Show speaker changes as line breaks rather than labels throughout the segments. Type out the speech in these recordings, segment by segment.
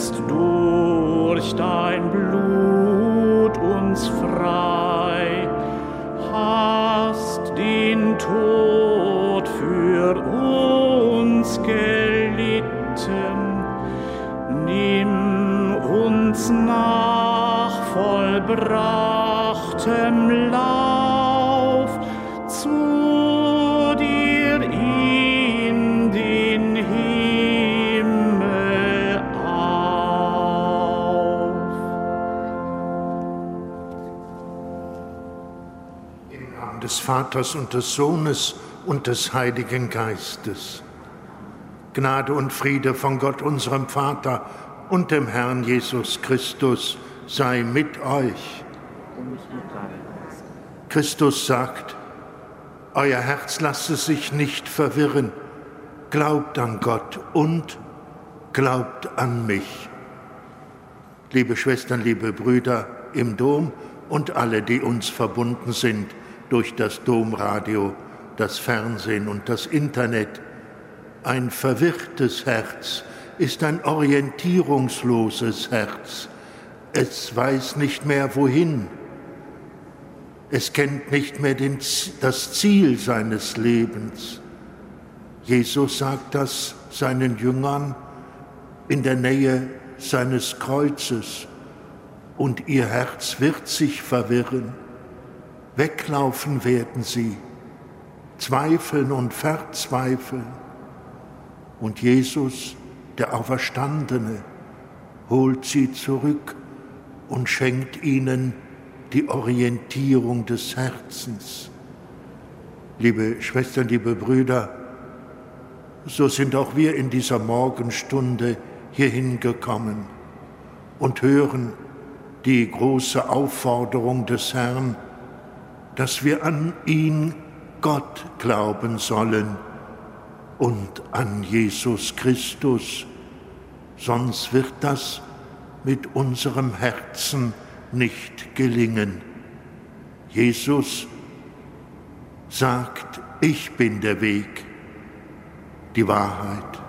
kauftest durch dein Blut uns frei, hast den Tod für uns gelitten, nimm uns nach vollbrachtem
Vaters und des Sohnes und des Heiligen Geistes. Gnade und Friede von Gott, unserem Vater und dem Herrn Jesus Christus sei mit euch. Christus sagt, euer Herz lasse sich nicht verwirren, glaubt an Gott und glaubt an mich. Liebe Schwestern, liebe Brüder im Dom und alle, die uns verbunden sind durch das Domradio, das Fernsehen und das Internet, ein verwirrtes Herz ist ein orientierungsloses Herz. Es weiß nicht mehr wohin. Es kennt nicht mehr den, das Ziel seines Lebens. Jesus sagt das seinen Jüngern in der Nähe seines Kreuzes und ihr Herz wird sich verwirren. Weglaufen werden sie, zweifeln und verzweifeln. Und Jesus, der Auferstandene, holt sie zurück und schenkt ihnen die Orientierung des Herzens. Liebe Schwestern, liebe Brüder, so sind auch wir in dieser Morgenstunde hierhin gekommen und hören die große Aufforderung des Herrn, dass wir an ihn Gott glauben sollen und an Jesus Christus, sonst wird das mit unserem Herzen nicht gelingen. Jesus sagt, ich bin der Weg, die Wahrheit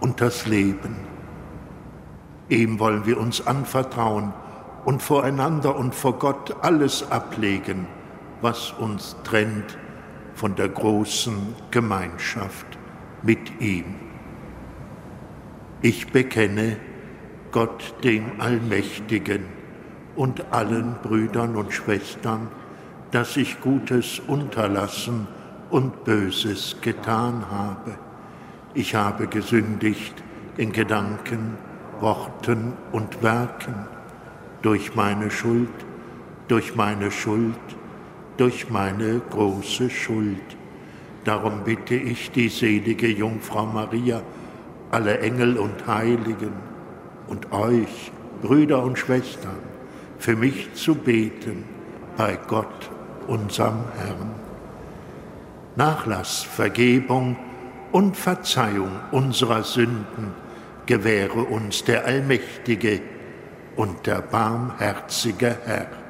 und das Leben. Ihm wollen wir uns anvertrauen und voreinander und vor Gott alles ablegen, was uns trennt von der großen Gemeinschaft mit ihm. Ich bekenne Gott dem Allmächtigen und allen Brüdern und Schwestern, dass ich Gutes unterlassen und Böses getan habe. Ich habe gesündigt in Gedanken, Worten und Werken, durch meine Schuld, durch meine Schuld, durch meine große Schuld. Darum bitte ich die selige Jungfrau Maria, alle Engel und Heiligen und euch, Brüder und Schwestern, für mich zu beten bei Gott, unserem Herrn. Nachlass, Vergebung und Verzeihung unserer Sünden gewähre uns der allmächtige und der barmherzige Herr.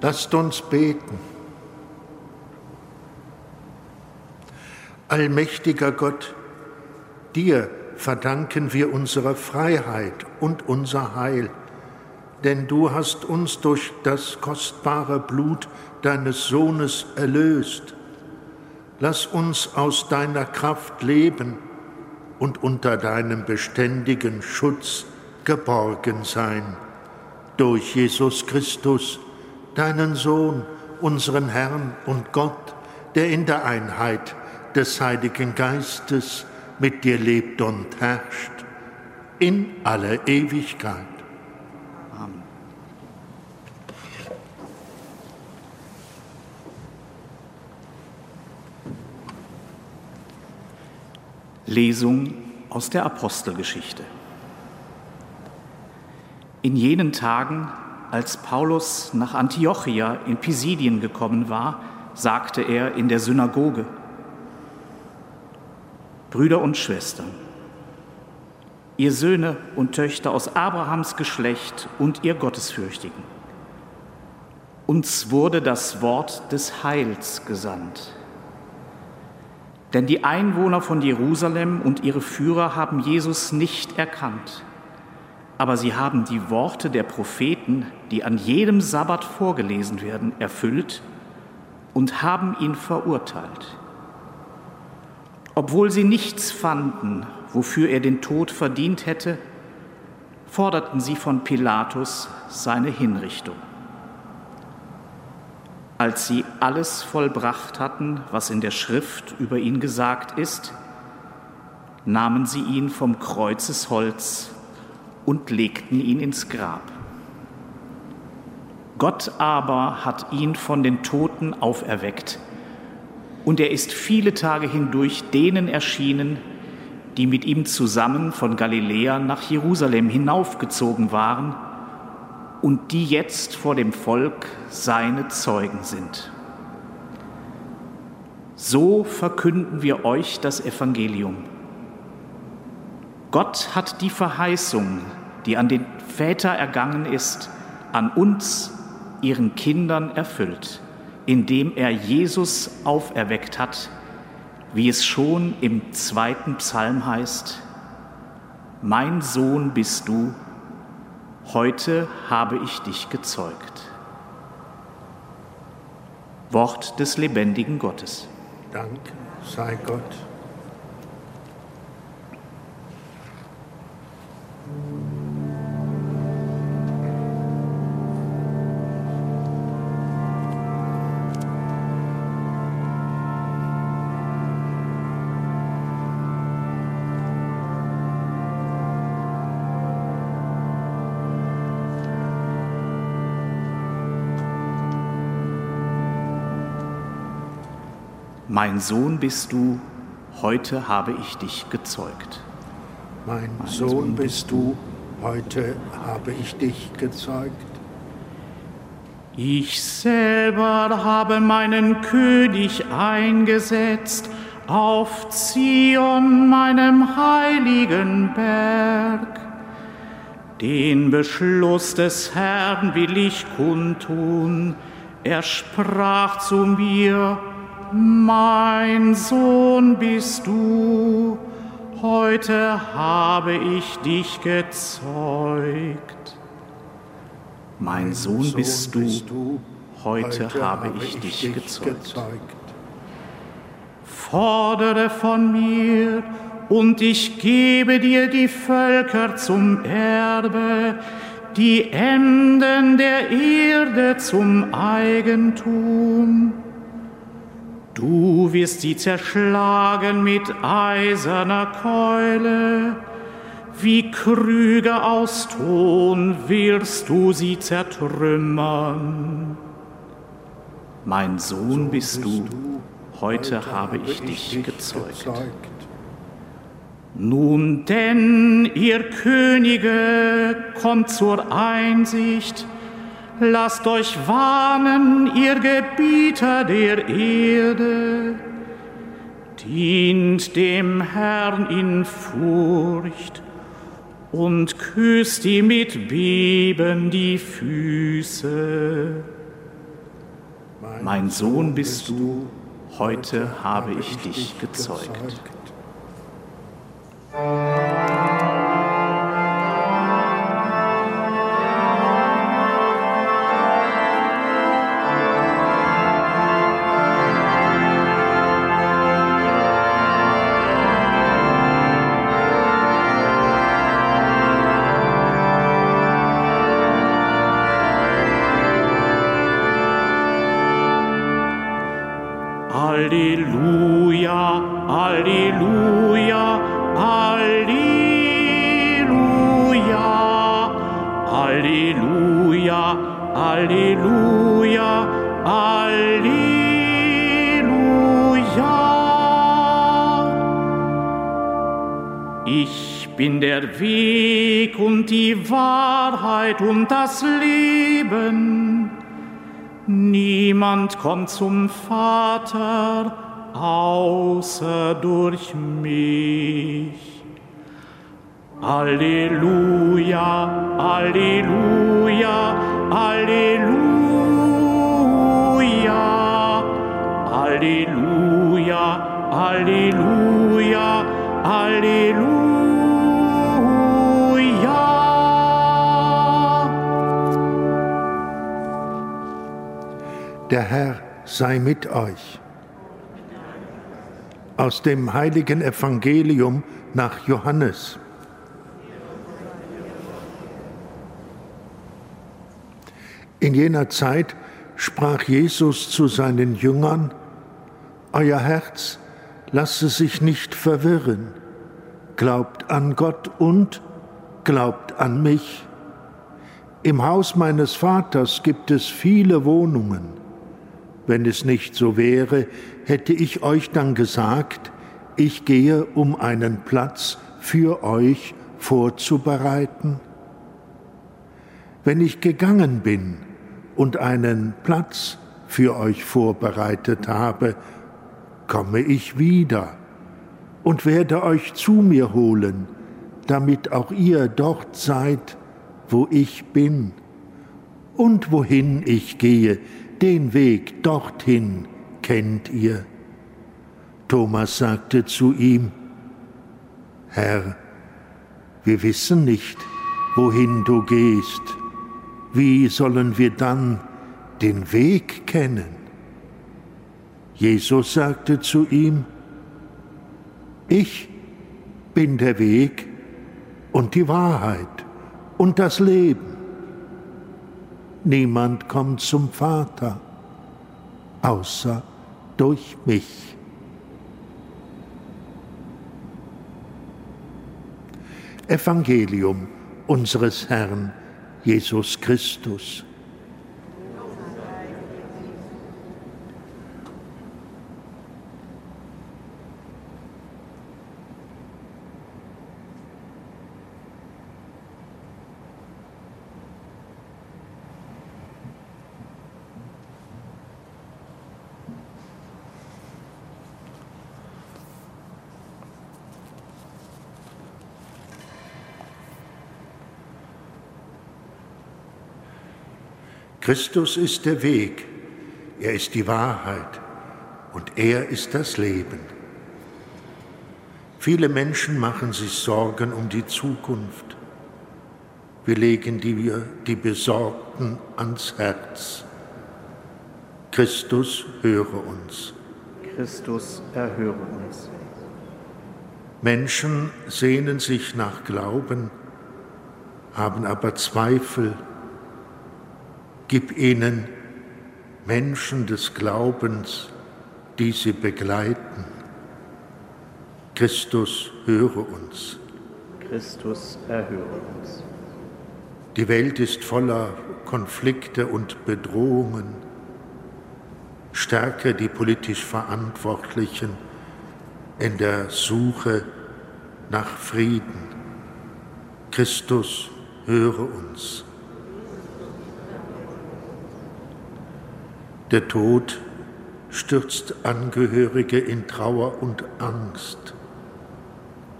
Lasst uns beten. Allmächtiger Gott, dir verdanken wir unsere Freiheit und unser Heil, denn du hast uns durch das kostbare Blut deines Sohnes erlöst. Lass uns aus deiner Kraft leben und unter deinem beständigen Schutz geborgen sein. Durch Jesus Christus, deinen Sohn, unseren Herrn und Gott, der in der Einheit des Heiligen Geistes mit dir lebt und herrscht in alle Ewigkeit. Amen.
Lesung aus der Apostelgeschichte. In jenen Tagen, als Paulus nach Antiochia in Pisidien gekommen war, sagte er in der Synagoge, Brüder und Schwestern, ihr Söhne und Töchter aus Abrahams Geschlecht und ihr Gottesfürchtigen, uns wurde das Wort des Heils gesandt. Denn die Einwohner von Jerusalem und ihre Führer haben Jesus nicht erkannt, aber sie haben die Worte der Propheten, die an jedem Sabbat vorgelesen werden, erfüllt und haben ihn verurteilt. Obwohl sie nichts fanden, wofür er den Tod verdient hätte, forderten sie von Pilatus seine Hinrichtung. Als sie alles vollbracht hatten, was in der Schrift über ihn gesagt ist, nahmen sie ihn vom Kreuzesholz und legten ihn ins Grab. Gott aber hat ihn von den Toten auferweckt und er ist viele Tage hindurch denen erschienen, die mit ihm zusammen von Galiläa nach Jerusalem hinaufgezogen waren und die jetzt vor dem Volk seine Zeugen sind. So verkünden wir euch das Evangelium. Gott hat die Verheißung, die an den Väter ergangen ist, an uns, ihren Kindern erfüllt indem er Jesus auferweckt hat, wie es schon im zweiten Psalm heißt, Mein Sohn bist du, heute habe ich dich gezeugt. Wort des lebendigen Gottes.
Dank sei Gott.
Mein Sohn bist du, heute habe ich dich gezeugt.
Mein, mein Sohn, Sohn bist du, heute habe ich dich gezeugt.
Ich selber habe meinen König eingesetzt auf Zion, meinem heiligen Berg. Den Beschluss des Herrn will ich kundtun. Er sprach zu mir, mein Sohn bist du, heute habe ich dich gezeugt.
Mein Sohn bist du, heute habe ich dich gezeugt.
Fordere von mir, und ich gebe dir die Völker zum Erbe, die Enden der Erde zum Eigentum. Du wirst sie zerschlagen mit eiserner Keule, wie Krüge aus Ton wirst du sie zertrümmern.
Mein Sohn bist du, heute habe ich dich gezeugt.
Nun denn, ihr Könige, kommt zur Einsicht, Lasst euch warnen, ihr Gebieter der Erde, dient dem Herrn in Furcht und küsst ihm mit Beben die Füße.
Mein Sohn bist du, heute habe ich dich gezeugt.
der Niemand kommt zum Vater außer durch mich. Alleluia, Alleluia, Alleluia, Alleluia, Alleluia, Alleluia.
Der Herr sei mit euch. Aus dem heiligen Evangelium nach Johannes. In jener Zeit sprach Jesus zu seinen Jüngern, Euer Herz lasse sich nicht verwirren, glaubt an Gott und glaubt an mich. Im Haus meines Vaters gibt es viele Wohnungen. Wenn es nicht so wäre, hätte ich euch dann gesagt, ich gehe, um einen Platz für euch vorzubereiten. Wenn ich gegangen bin und einen Platz für euch vorbereitet habe, komme ich wieder und werde euch zu mir holen, damit auch ihr dort seid, wo ich bin. Und wohin ich gehe, den Weg dorthin kennt ihr. Thomas sagte zu ihm, Herr, wir wissen nicht, wohin du gehst. Wie sollen wir dann den Weg kennen? Jesus sagte zu ihm, Ich bin der Weg und die Wahrheit und das Leben. Niemand kommt zum Vater, außer durch mich. Evangelium unseres Herrn Jesus Christus. Christus ist der Weg, er ist die Wahrheit und er ist das Leben. Viele Menschen machen sich Sorgen um die Zukunft. Wir legen dir die Besorgten ans Herz. Christus, höre uns.
Christus, erhöre uns.
Menschen sehnen sich nach Glauben, haben aber Zweifel Gib ihnen Menschen des Glaubens, die sie begleiten. Christus, höre uns.
Christus, erhöre uns.
Die Welt ist voller Konflikte und Bedrohungen. Stärke die politisch Verantwortlichen in der Suche nach Frieden. Christus, höre uns. Der Tod stürzt Angehörige in Trauer und Angst.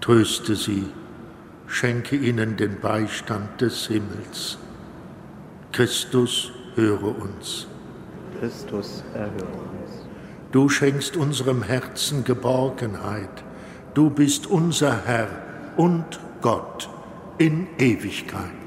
Tröste sie, schenke ihnen den Beistand des Himmels. Christus, höre uns.
Christus, erhöre uns.
Du schenkst unserem Herzen Geborgenheit. Du bist unser Herr und Gott in Ewigkeit.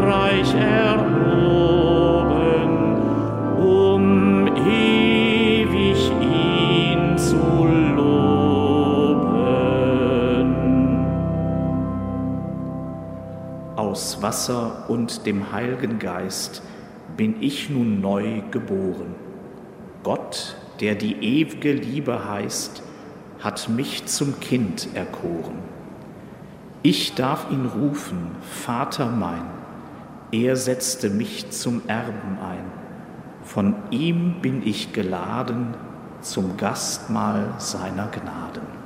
Reich erhoben, um ewig ihn zu loben.
Aus Wasser und dem Heiligen Geist bin ich nun neu geboren. Gott, der die ewige Liebe heißt, hat mich zum Kind erkoren. Ich darf ihn rufen, Vater mein. Er setzte mich zum Erben ein. Von ihm bin ich geladen zum Gastmahl seiner Gnaden.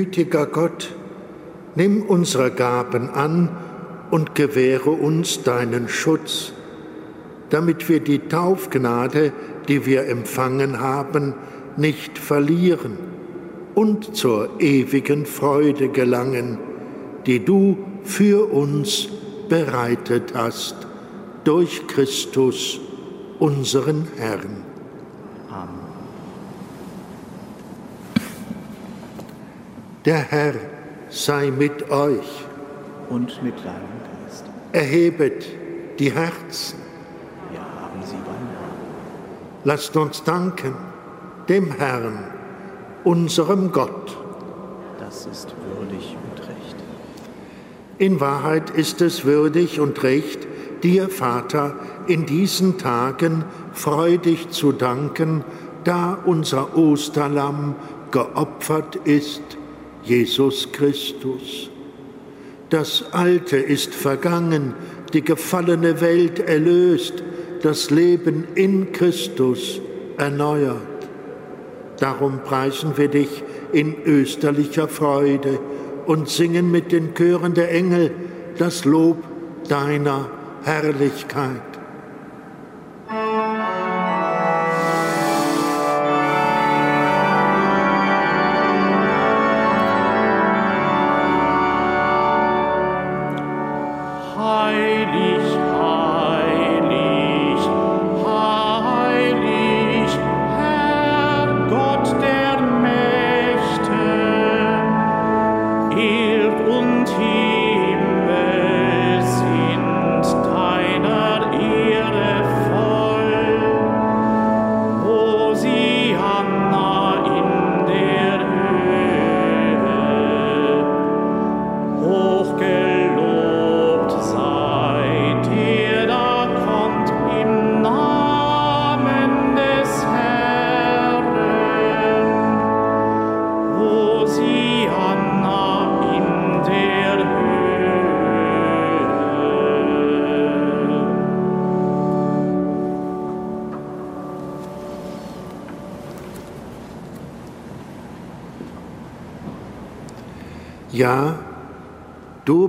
Gütiger Gott, nimm unsere Gaben an und gewähre uns deinen Schutz, damit wir die Taufgnade, die wir empfangen haben, nicht verlieren und zur ewigen Freude gelangen, die du für uns bereitet hast, durch Christus, unseren Herrn. Der Herr sei mit euch.
Und mit deinem Geist.
Erhebet die Herzen.
Wir haben sie beim Herrn.
Lasst uns danken dem Herrn, unserem Gott.
Das ist würdig und recht.
In Wahrheit ist es würdig und recht, dir, Vater, in diesen Tagen freudig zu danken, da unser Osterlamm geopfert ist, Jesus Christus. Das Alte ist vergangen, die gefallene Welt erlöst, das Leben in Christus erneuert. Darum preisen wir dich in österlicher Freude und singen mit den Chören der Engel das Lob deiner Herrlichkeit.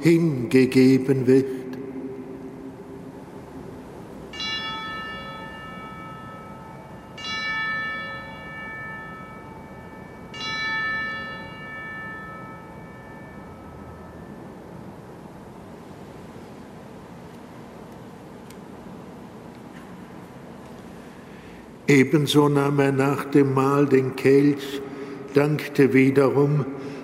hingegeben wird. Ebenso nahm er nach dem Mahl den Kelch, dankte wiederum,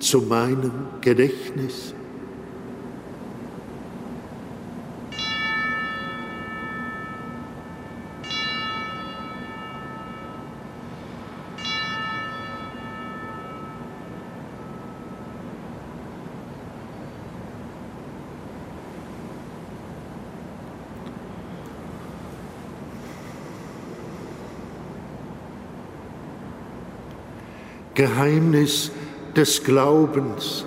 zu meinem Gedächtnis. Geheimnis des Glaubens.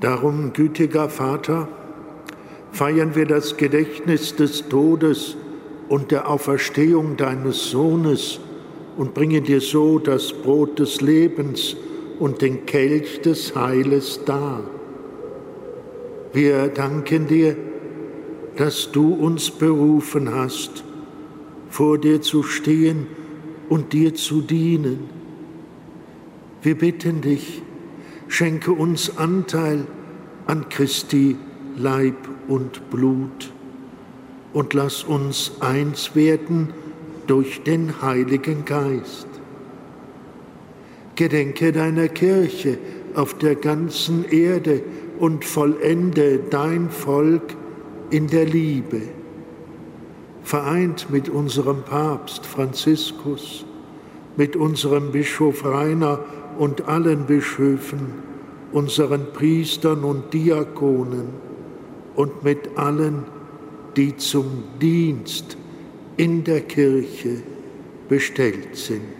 Darum, gütiger Vater, feiern wir das Gedächtnis des Todes und der Auferstehung deines Sohnes und bringen dir so das Brot des Lebens und den Kelch des Heiles dar. Wir danken dir, dass du uns berufen hast, vor dir zu stehen und dir zu dienen. Wir bitten dich, schenke uns Anteil an Christi Leib und Blut und lass uns eins werden durch den Heiligen Geist. Gedenke deiner Kirche auf der ganzen Erde und vollende dein Volk in der Liebe. Vereint mit unserem Papst Franziskus, mit unserem Bischof Rainer und allen Bischöfen, unseren Priestern und Diakonen und mit allen, die zum Dienst in der Kirche bestellt sind.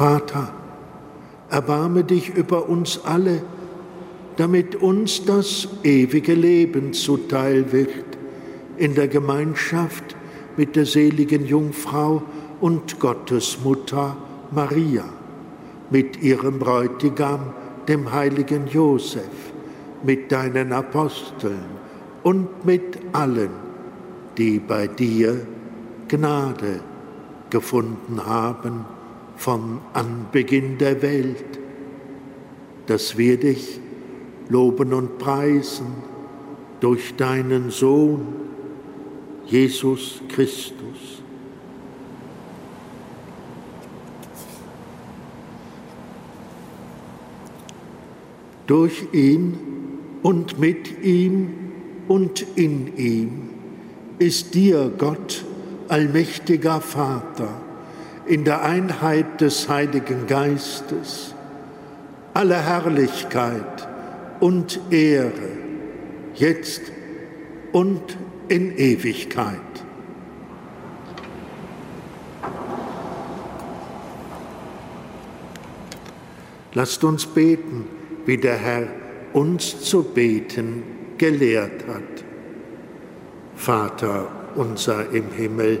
Vater, erbarme dich über uns alle, damit uns das ewige Leben zuteil wird in der Gemeinschaft mit der seligen Jungfrau und Gottesmutter Maria, mit ihrem Bräutigam, dem heiligen Josef, mit deinen Aposteln und mit allen, die bei dir Gnade gefunden haben von Anbeginn der Welt, dass wir dich loben und preisen durch deinen Sohn, Jesus Christus. Durch ihn und mit ihm und in ihm ist dir, Gott, allmächtiger Vater, in der Einheit des Heiligen Geistes, alle Herrlichkeit und Ehre, jetzt und in Ewigkeit. Lasst uns beten, wie der Herr uns zu beten gelehrt hat. Vater unser im Himmel,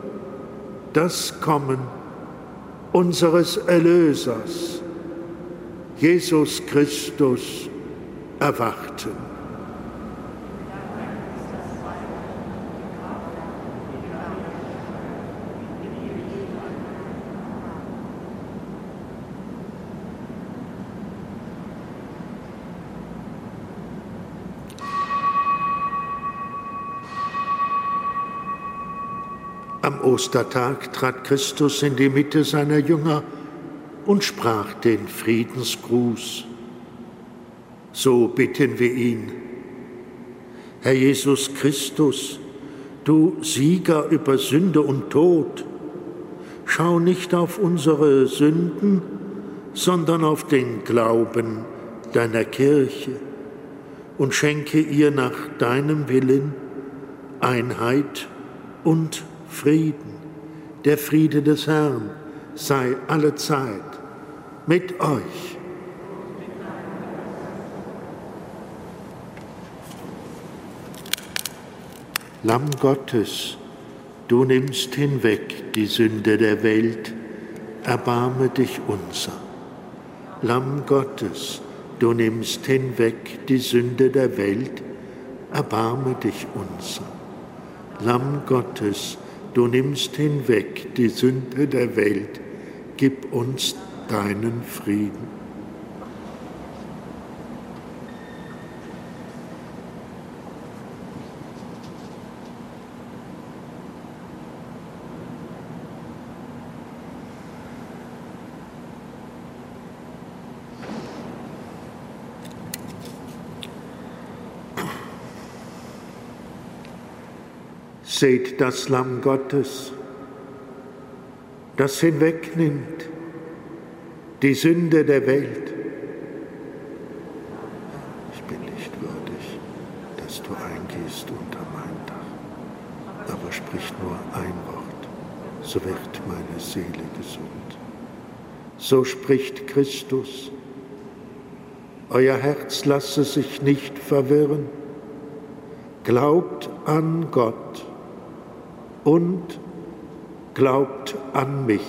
das Kommen unseres Erlösers, Jesus Christus, erwarten. Am Ostertag trat Christus in die Mitte seiner Jünger und sprach den Friedensgruß. So bitten wir ihn. Herr Jesus Christus, du Sieger über Sünde und Tod, schau nicht auf unsere Sünden, sondern auf den Glauben deiner Kirche und schenke ihr nach deinem Willen Einheit und Frieden. Der Friede des Herrn sei alle Zeit mit euch. Lamm Gottes, du nimmst hinweg die Sünde der Welt, erbarme dich unser. Lamm Gottes, du nimmst hinweg die Sünde der Welt, erbarme dich unser. Lamm Gottes, du nimmst hinweg die Sünde der Welt, gib uns deinen Frieden. Seht das Lamm Gottes, das hinwegnimmt die Sünde der Welt. Ich bin nicht würdig, dass du eingehst unter mein Dach, aber sprich nur ein Wort, so wird meine Seele gesund. So spricht Christus. Euer Herz lasse sich nicht verwirren. Glaubt an Gott und glaubt an mich.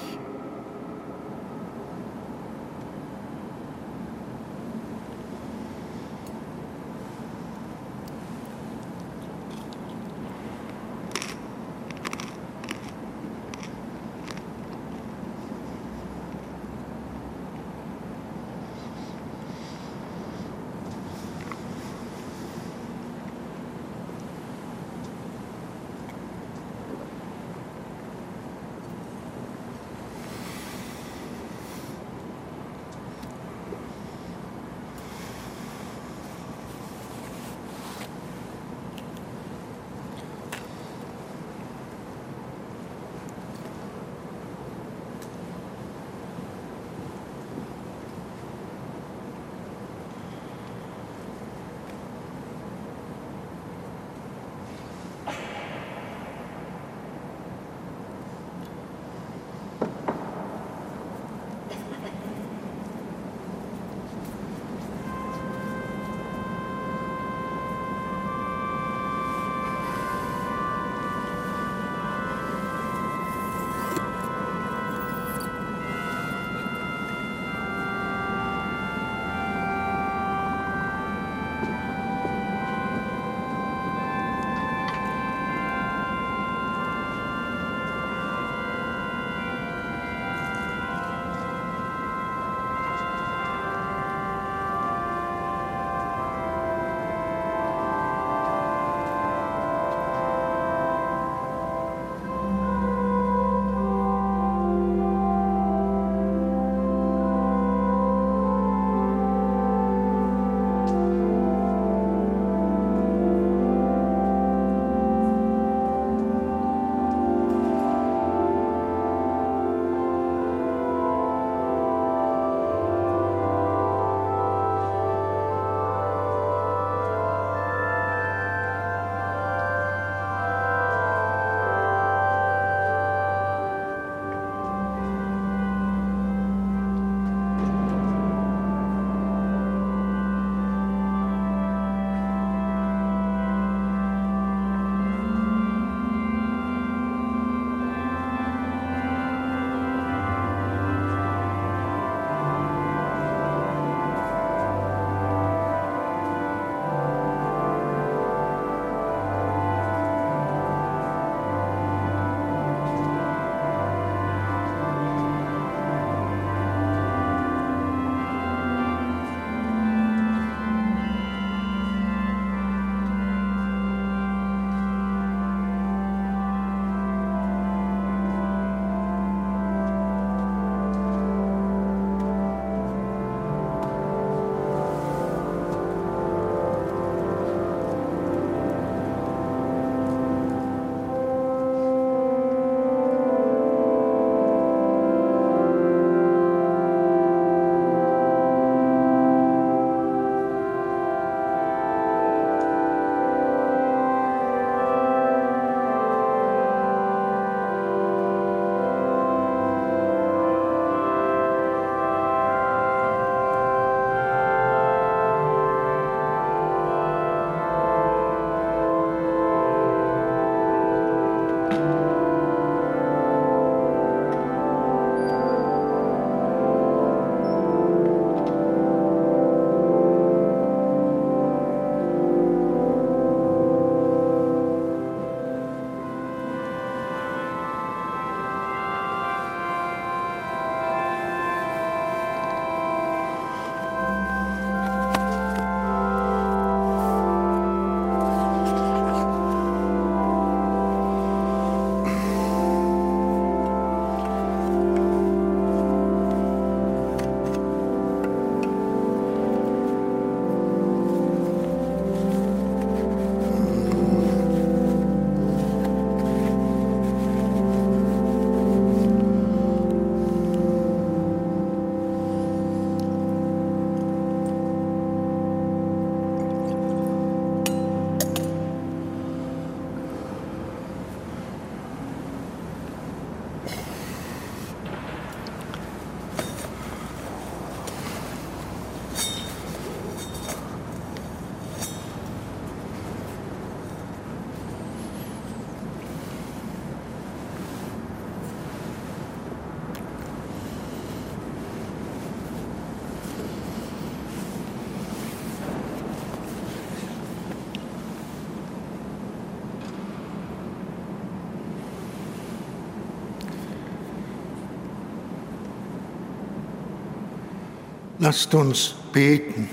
Lasst uns beten.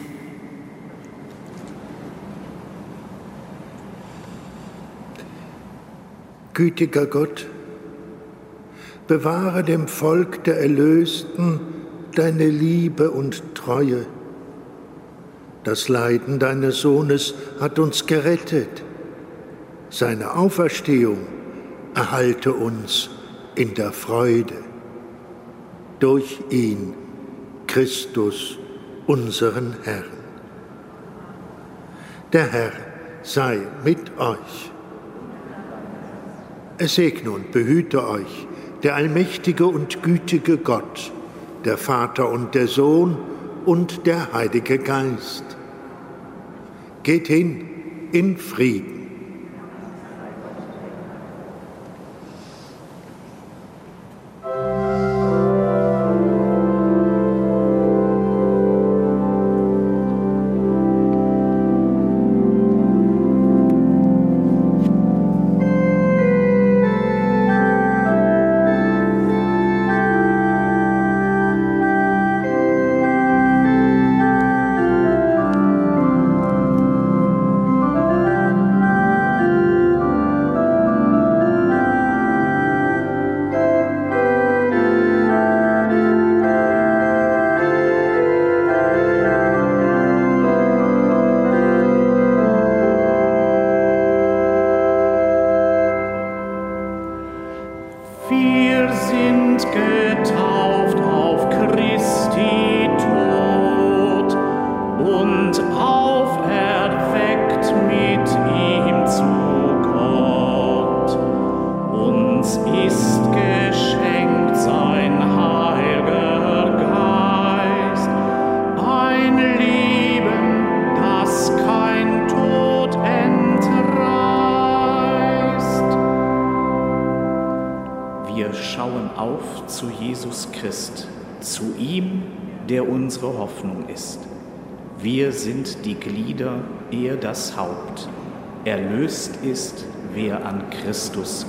Gütiger Gott, bewahre dem Volk der Erlösten deine Liebe und Treue. Das Leiden deines Sohnes hat uns gerettet. Seine Auferstehung erhalte uns in der Freude. Durch ihn, Christus, unseren Herrn. Der Herr sei mit euch. Es segne und behüte euch der allmächtige und gütige Gott, der Vater und der Sohn und der Heilige Geist. Geht hin in Frieden.
Sind
die Glieder, er das Haupt. Erlöst ist, wer an Christus.